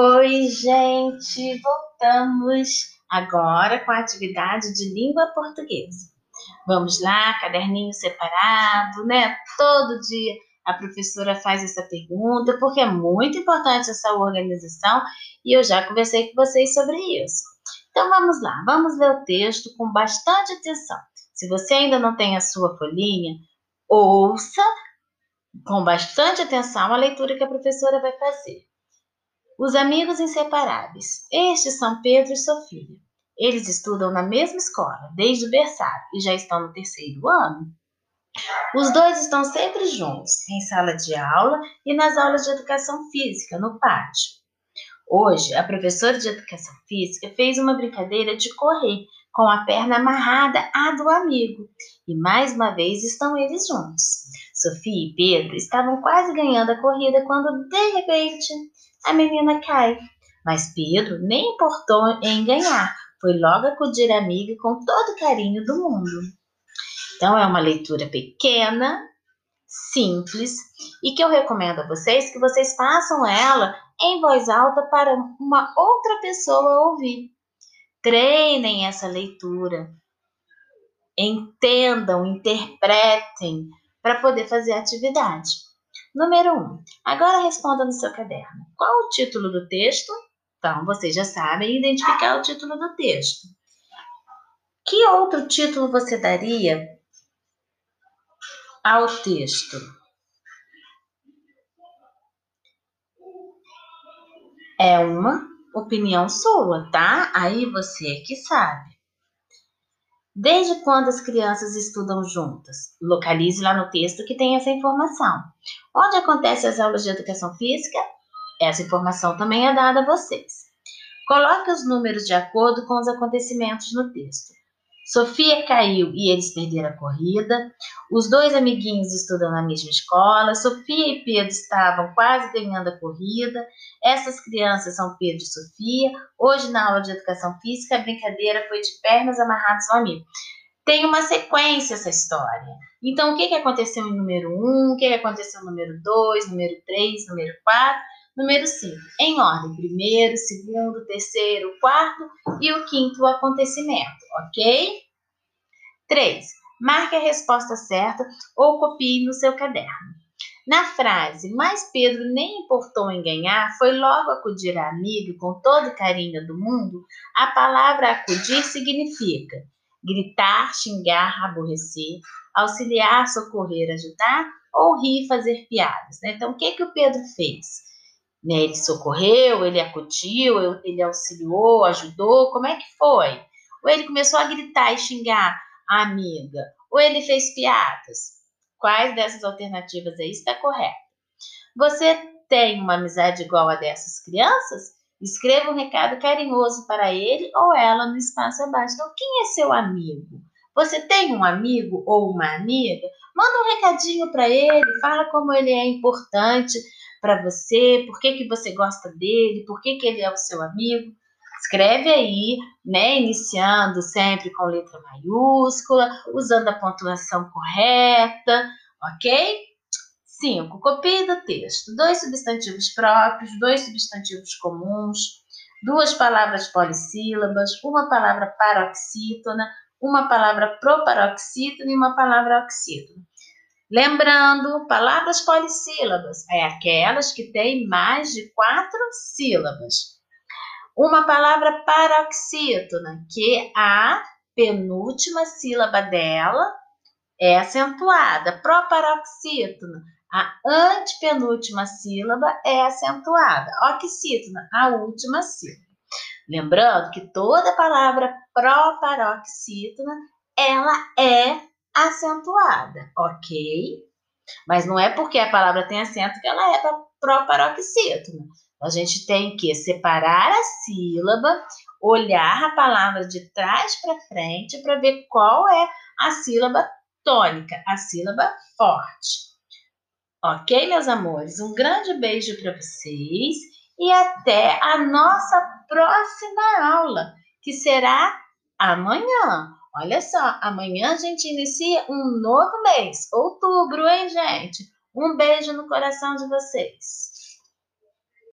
Oi, gente! Voltamos agora com a atividade de língua portuguesa. Vamos lá, caderninho separado, né? Todo dia a professora faz essa pergunta, porque é muito importante essa organização e eu já conversei com vocês sobre isso. Então vamos lá, vamos ler o texto com bastante atenção. Se você ainda não tem a sua folhinha, ouça com bastante atenção a leitura que a professora vai fazer. Os amigos inseparáveis. Estes são Pedro e Sofia. Eles estudam na mesma escola, desde o berçário, e já estão no terceiro ano. Os dois estão sempre juntos, em sala de aula e nas aulas de educação física, no pátio. Hoje, a professora de educação física fez uma brincadeira de correr com a perna amarrada à do amigo, e mais uma vez estão eles juntos. Sofia e Pedro estavam quase ganhando a corrida quando, de repente, a menina cai. Mas Pedro nem importou em ganhar, foi logo acudir a amiga com todo o carinho do mundo. Então, é uma leitura pequena, simples e que eu recomendo a vocês que vocês façam ela em voz alta para uma outra pessoa ouvir. Treinem essa leitura, entendam, interpretem para poder fazer a atividade. Número 1. Um, agora responda no seu caderno. Qual o título do texto? Então, vocês já sabem identificar o título do texto. Que outro título você daria ao texto? É uma opinião sua, tá? Aí você é que sabe. Desde quando as crianças estudam juntas? Localize lá no texto que tem essa informação. Onde acontecem as aulas de educação física? Essa informação também é dada a vocês. Coloque os números de acordo com os acontecimentos no texto. Sofia caiu e eles perderam a corrida. Os dois amiguinhos estudam na mesma escola. Sofia e Pedro estavam quase ganhando a corrida. Essas crianças são Pedro e Sofia. Hoje, na aula de educação física, a brincadeira foi de pernas amarradas ao amigo. Tem uma sequência essa história. Então, o que, que aconteceu em número 1, um, o que, que aconteceu no número 2, número 3, número 4, número 5. Em ordem, primeiro, segundo, terceiro, quarto e o quinto acontecimento, ok? 3. Marque a resposta certa ou copie no seu caderno. Na frase, mas Pedro nem importou em ganhar, foi logo acudir a amigo com todo carinho do mundo, a palavra acudir significa gritar, xingar, aborrecer, auxiliar, socorrer, ajudar ou rir, fazer piadas. Né? Então, o que, que o Pedro fez? Né, ele socorreu, ele acudiu, ele auxiliou, ajudou, como é que foi? Ou ele começou a gritar e xingar amiga? Ou ele fez piadas? Quais dessas alternativas aí está correta? Você tem uma amizade igual a dessas crianças? Escreva um recado carinhoso para ele ou ela no espaço abaixo. Então, quem é seu amigo? Você tem um amigo ou uma amiga? Manda um recadinho para ele, fala como ele é importante para você, por que, que você gosta dele, por que, que ele é o seu amigo. Escreve aí, né, iniciando sempre com letra maiúscula, usando a pontuação correta, ok? 5. Copie do texto. Dois substantivos próprios, dois substantivos comuns, duas palavras polissílabas, uma palavra paroxítona, uma palavra proparoxítona e uma palavra oxítona. Lembrando, palavras polissílabas é aquelas que têm mais de quatro sílabas uma palavra paroxítona, que a penúltima sílaba dela é acentuada. Proparoxítona, a antepenúltima sílaba é acentuada. Oxítona, a última sílaba. Lembrando que toda palavra proparoxítona, ela é acentuada, ok? Mas não é porque a palavra tem acento que ela é proparoxítona. A gente tem que separar a sílaba, olhar a palavra de trás para frente para ver qual é a sílaba tônica, a sílaba forte. Ok, meus amores? Um grande beijo para vocês e até a nossa próxima aula, que será amanhã. Olha só, amanhã a gente inicia um novo mês, outubro, hein, gente? Um beijo no coração de vocês.